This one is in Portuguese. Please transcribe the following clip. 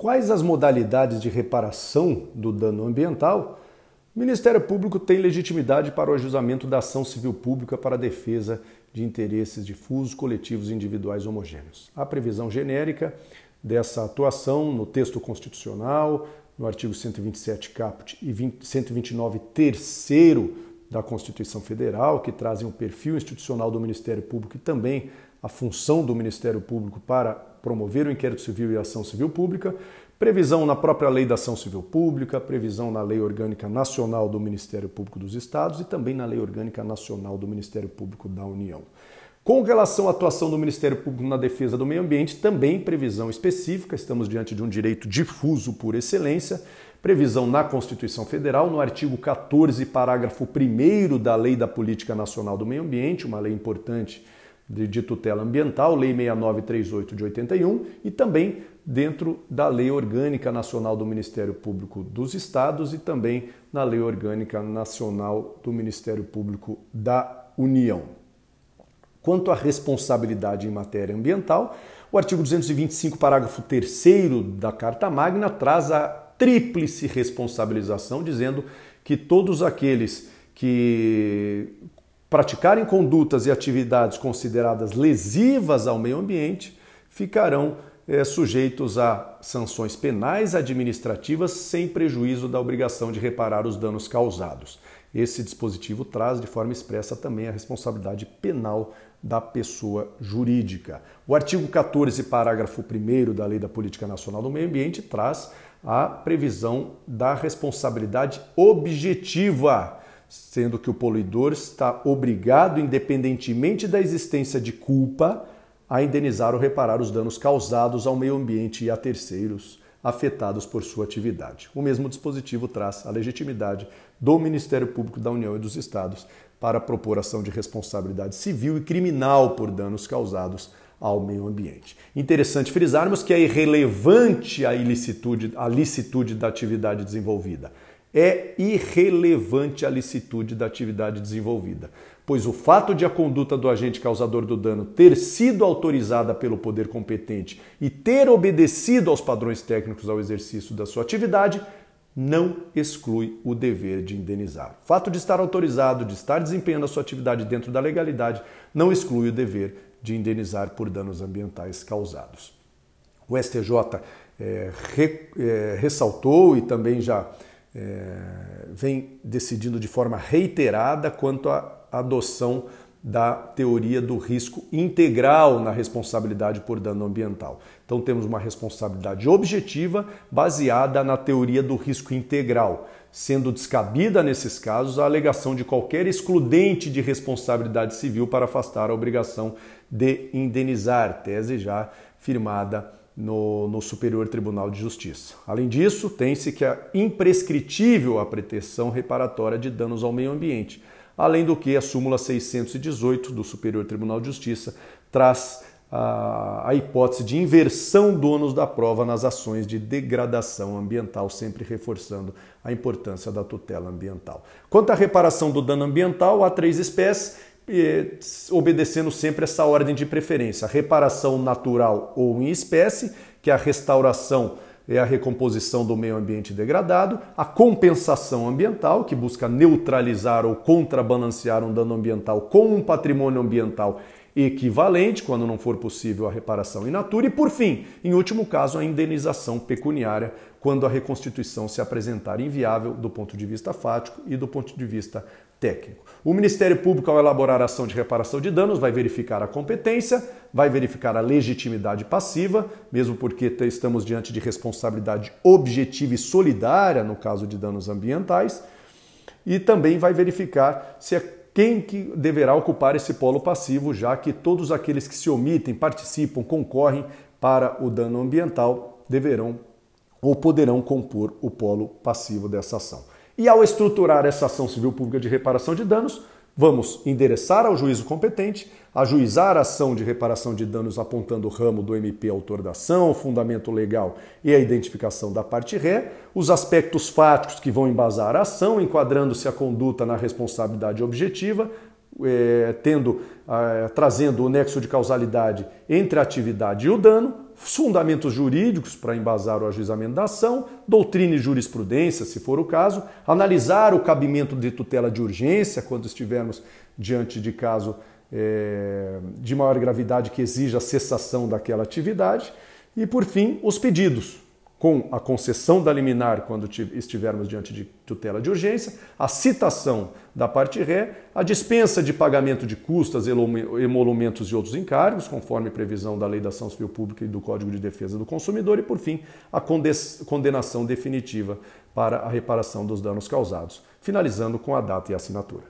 Quais as modalidades de reparação do dano ambiental? O Ministério Público tem legitimidade para o ajustamento da ação civil pública para a defesa de interesses difusos, coletivos e individuais homogêneos. A previsão genérica dessa atuação no texto constitucional, no artigo 127 caput e 129 terceiro da Constituição Federal, que trazem o perfil institucional do Ministério Público e também a função do Ministério Público para promover o inquérito civil e a ação civil pública, previsão na própria Lei da Ação Civil Pública, previsão na Lei Orgânica Nacional do Ministério Público dos Estados e também na Lei Orgânica Nacional do Ministério Público da União. Com relação à atuação do Ministério Público na defesa do meio ambiente, também previsão específica, estamos diante de um direito difuso por excelência, previsão na Constituição Federal, no artigo 14, parágrafo 1 da Lei da Política Nacional do Meio Ambiente, uma lei importante de tutela ambiental, Lei 6938 de 81, e também dentro da Lei Orgânica Nacional do Ministério Público dos Estados e também na Lei Orgânica Nacional do Ministério Público da União. Quanto à responsabilidade em matéria ambiental, o artigo 225, parágrafo 3 da Carta Magna traz a tríplice responsabilização, dizendo que todos aqueles que praticarem condutas e atividades consideradas lesivas ao meio ambiente ficarão é, sujeitos a sanções penais administrativas sem prejuízo da obrigação de reparar os danos causados. Esse dispositivo traz de forma expressa também a responsabilidade penal da pessoa jurídica. O artigo 14, parágrafo 1 da Lei da Política Nacional do Meio Ambiente traz a previsão da responsabilidade objetiva, sendo que o poluidor está obrigado, independentemente da existência de culpa, a indenizar ou reparar os danos causados ao meio ambiente e a terceiros afetados por sua atividade. O mesmo dispositivo traz a legitimidade do Ministério Público da União e dos Estados para a propor ação de responsabilidade civil e criminal por danos causados ao meio ambiente. Interessante frisarmos que é irrelevante a ilicitude, a licitude da atividade desenvolvida. É irrelevante a licitude da atividade desenvolvida, pois o fato de a conduta do agente causador do dano ter sido autorizada pelo poder competente e ter obedecido aos padrões técnicos ao exercício da sua atividade não exclui o dever de indenizar. O fato de estar autorizado, de estar desempenhando a sua atividade dentro da legalidade, não exclui o dever de indenizar por danos ambientais causados. O STJ é, re, é, ressaltou e também já é, vem decidindo de forma reiterada quanto à adoção da teoria do risco integral na responsabilidade por dano ambiental. Então temos uma responsabilidade objetiva baseada na teoria do risco integral, sendo descabida nesses casos a alegação de qualquer excludente de responsabilidade civil para afastar a obrigação de indenizar, tese já firmada no, no, Superior Tribunal de Justiça. Além disso, tem-se que é imprescritível a proteção reparatória de danos ao meio ambiente além do que a súmula 618 do Superior Tribunal de Justiça traz a, a hipótese de inversão do ônus da prova nas ações de degradação ambiental, sempre reforçando a importância da tutela ambiental. Quanto à reparação do dano ambiental, há três espécies, obedecendo sempre essa ordem de preferência: reparação natural ou em espécie, que é a restauração é a recomposição do meio ambiente degradado, a compensação ambiental, que busca neutralizar ou contrabalancear um dano ambiental com um patrimônio ambiental equivalente, quando não for possível a reparação in natura, e por fim, em último caso, a indenização pecuniária, quando a reconstituição se apresentar inviável do ponto de vista fático e do ponto de vista técnico. O Ministério Público, ao elaborar a ação de reparação de danos, vai verificar a competência, vai verificar a legitimidade passiva, mesmo porque estamos diante de responsabilidade objetiva e solidária no caso de danos ambientais, e também vai verificar se é quem que deverá ocupar esse polo passivo, já que todos aqueles que se omitem, participam, concorrem para o dano ambiental deverão ou poderão compor o polo passivo dessa ação. E ao estruturar essa ação civil pública de reparação de danos, vamos endereçar ao juízo competente, ajuizar a ação de reparação de danos apontando o ramo do MP autor da ação, o fundamento legal e a identificação da parte ré, os aspectos fáticos que vão embasar a ação, enquadrando-se a conduta na responsabilidade objetiva, é, tendo, é, trazendo o nexo de causalidade entre a atividade e o dano, fundamentos jurídicos para embasar o ajuizamento da ação, doutrina e jurisprudência, se for o caso, analisar o cabimento de tutela de urgência quando estivermos diante de caso é, de maior gravidade que exija a cessação daquela atividade, e por fim, os pedidos com a concessão da liminar quando estivermos diante de tutela de urgência, a citação da parte ré, a dispensa de pagamento de custas, emolumentos e outros encargos, conforme previsão da Lei da Ação Civil Pública e do Código de Defesa do Consumidor, e por fim, a condenação definitiva para a reparação dos danos causados, finalizando com a data e a assinatura.